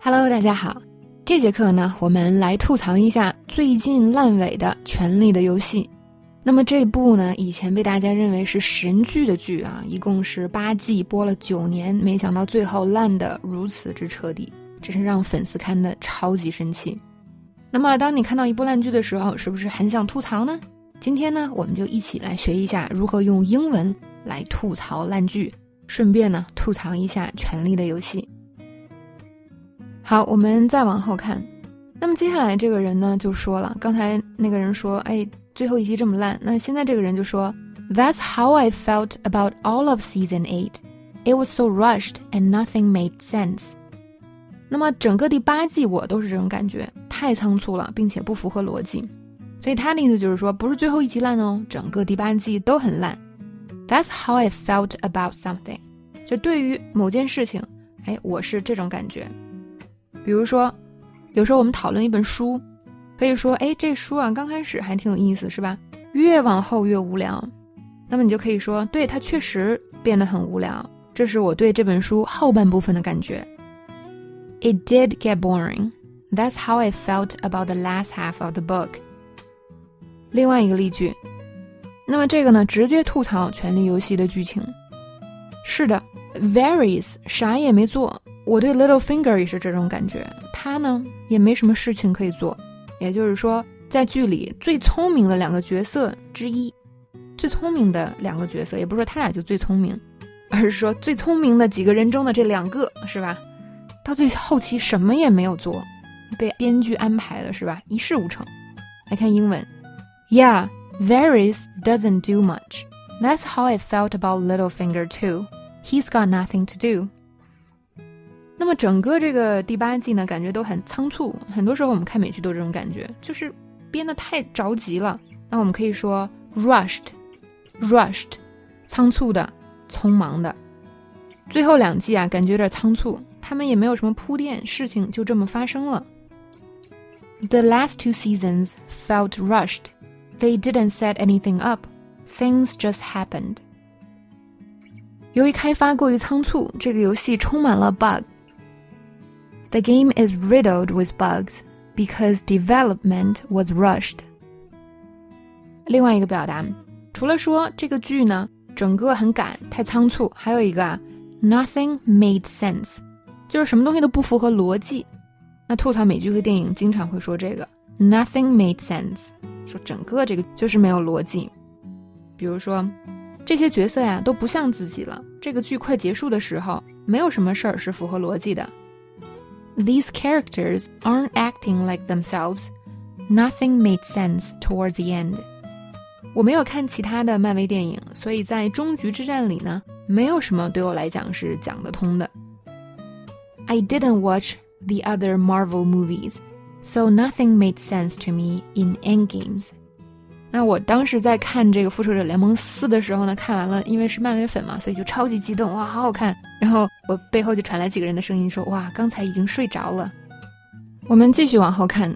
Hello，大家好。这节课呢，我们来吐槽一下最近烂尾的《权力的游戏》。那么这部呢，以前被大家认为是神剧的剧啊，一共是八季，播了九年，没想到最后烂得如此之彻底，真是让粉丝看的超级生气。那么，当你看到一部烂剧的时候，是不是很想吐槽呢？今天呢，我们就一起来学一下如何用英文来吐槽烂剧，顺便呢吐槽一下《权力的游戏》。好，我们再往后看。那么接下来这个人呢就说了，刚才那个人说，哎，最后一集这么烂。那现在这个人就说，That's how I felt about all of season eight. It was so rushed and nothing made sense. 那么整个第八季我都是这种感觉，太仓促了，并且不符合逻辑。所以他的意思就是说，不是最后一集烂哦，整个第八季都很烂。That's how I felt about something. 就对于某件事情，哎，我是这种感觉。比如说，有时候我们讨论一本书，可以说，哎，这书啊，刚开始还挺有意思，是吧？越往后越无聊。那么你就可以说，对，它确实变得很无聊。这是我对这本书后半部分的感觉。It did get boring. That's how I felt about the last half of the book. 另外一个例句，那么这个呢，直接吐槽《权力游戏》的剧情。是的，Varys 啥也没做。我对 Little Finger 也是这种感觉，他呢也没什么事情可以做，也就是说，在剧里最聪明的两个角色之一，最聪明的两个角色，也不是说他俩就最聪明，而是说最聪明的几个人中的这两个，是吧？到最后期什么也没有做，被编剧安排了，是吧？一事无成。来看英文，Yeah, Varys doesn't do much. That's how I felt about Little Finger too. He's got nothing to do. 那么整个这个第八季呢，感觉都很仓促。很多时候我们看美剧都这种感觉，就是编得太着急了。那我们可以说 rushed，rushed，仓促的、匆忙的。最后两季啊，感觉有点仓促，他们也没有什么铺垫，事情就这么发生了。The last two seasons felt rushed. They didn't set anything up. Things just happened. 由于开发过于仓促，这个游戏充满了 bug。The game is riddled with bugs because development was rushed. 另外一个表达，除了说这个剧呢整个很赶、太仓促，还有一个啊，nothing made sense，就是什么东西都不符合逻辑。那吐槽美剧和电影经常会说这个 nothing made sense，说整个这个就是没有逻辑。比如说，这些角色呀都不像自己了。这个剧快结束的时候，没有什么事儿是符合逻辑的。These characters aren't acting like themselves. Nothing made sense towards the end. 我没有看其他的漫威电影，所以在终局之战里呢，没有什么对我来讲是讲得通的。I didn't watch the other Marvel movies, so nothing made sense to me in Endgames. 那我当时在看这个《复仇者联盟四》的时候呢，看完了，因为是漫威粉嘛，所以就超级激动，哇，好好看！然后我背后就传来几个人的声音说：“哇，刚才已经睡着了。”我们继续往后看，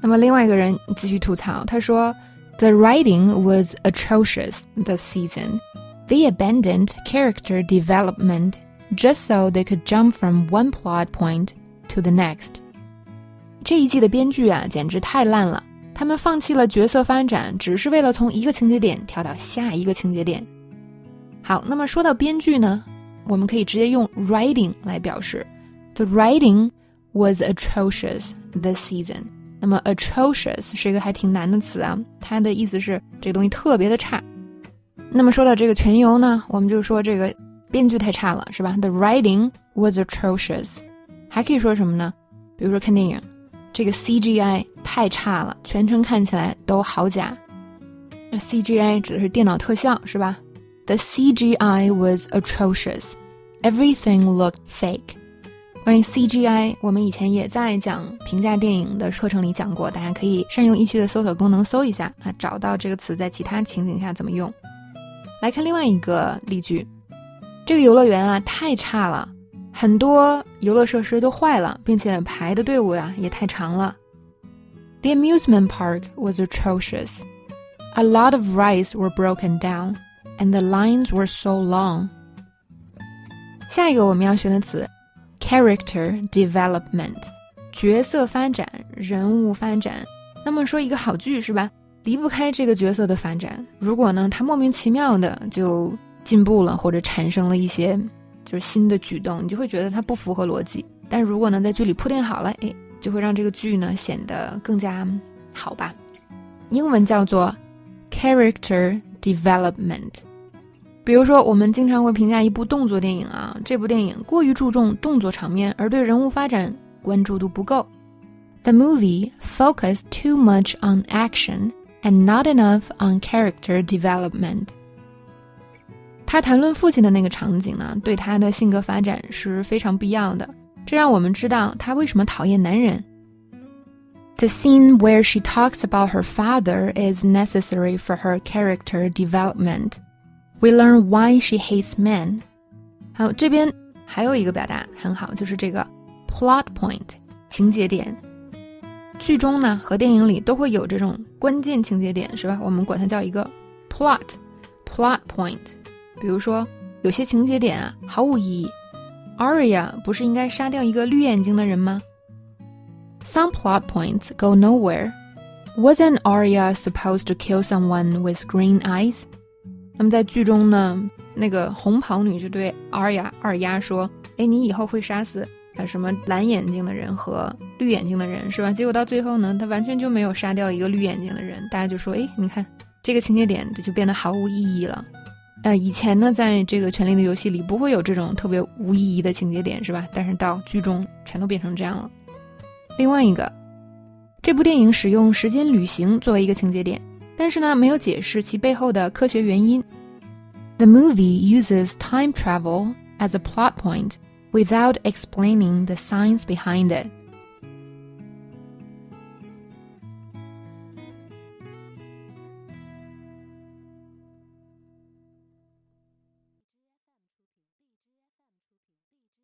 那么另外一个人继续吐槽，他说：“The writing was atrocious this season. They abandoned character development just so they could jump from one plot point to the next。”这一季的编剧啊，简直太烂了。他们放弃了角色发展，只是为了从一个情节点跳到下一个情节点。好，那么说到编剧呢，我们可以直接用 writing 来表示。The writing was atrocious this season。那么 atrocious 是一个还挺难的词啊，它的意思是这个东西特别的差。那么说到这个全游呢，我们就说这个编剧太差了，是吧？The writing was atrocious。还可以说什么呢？比如说看电影。这个 CGI 太差了，全程看起来都好假。那 CGI 指的是电脑特效，是吧？The CGI was atrocious. Everything looked fake. 关于 CGI，我们以前也在讲评价电影的课程里讲过，大家可以善用易趣的搜索功能搜一下啊，找到这个词在其他情景下怎么用。来看另外一个例句，这个游乐园啊太差了。很多游乐设施都坏了，并且排的队伍呀也太长了。The amusement park was atrocious. A lot of rides were broken down, and the lines were so long. 下一个我们要学的词 character development，角色发展、人物发展。那么说一个好剧是吧，离不开这个角色的发展。如果呢，他莫名其妙的就进步了，或者产生了一些就是新的举动，你就会觉得它不符合逻辑。但如果呢，在剧里铺垫好了，哎，就会让这个剧呢显得更加好吧。英文叫做 character development。比如说，我们经常会评价一部动作电影啊，这部电影过于注重动作场面，而对人物发展关注度不够。The movie focused too much on action and not enough on character development。他谈论父亲的那个场景呢，对他的性格发展是非常必要的。这让我们知道他为什么讨厌男人。The scene where she talks about her father is necessary for her character development. We learn why she hates men。还有这边还有一个表达很好，就是这个 plot point 情节点。剧中呢和电影里都会有这种关键情节点，是吧？我们管它叫一个 plot plot point。比如说有些情节点啊毫无意义 ，Arya 不是应该杀掉一个绿眼睛的人吗？Some plot points go nowhere. Wasn't Arya supposed to kill someone with green eyes? 那么在剧中呢，那个红袍女就对阿雅二丫说：“哎，你以后会杀死啊什么蓝眼睛的人和绿眼睛的人是吧？”结果到最后呢，她完全就没有杀掉一个绿眼睛的人。大家就说：“哎，你看这个情节点就变得毫无意义了。”呃，以前呢，在这个《权力的游戏》里不会有这种特别无意义的情节点是吧？但是到剧中全都变成这样了。另外一个，这部电影使用时间旅行作为一个情节点。但是呢，没有解释其背后的科学原因。The movie uses time travel as a plot point without explaining the science behind it.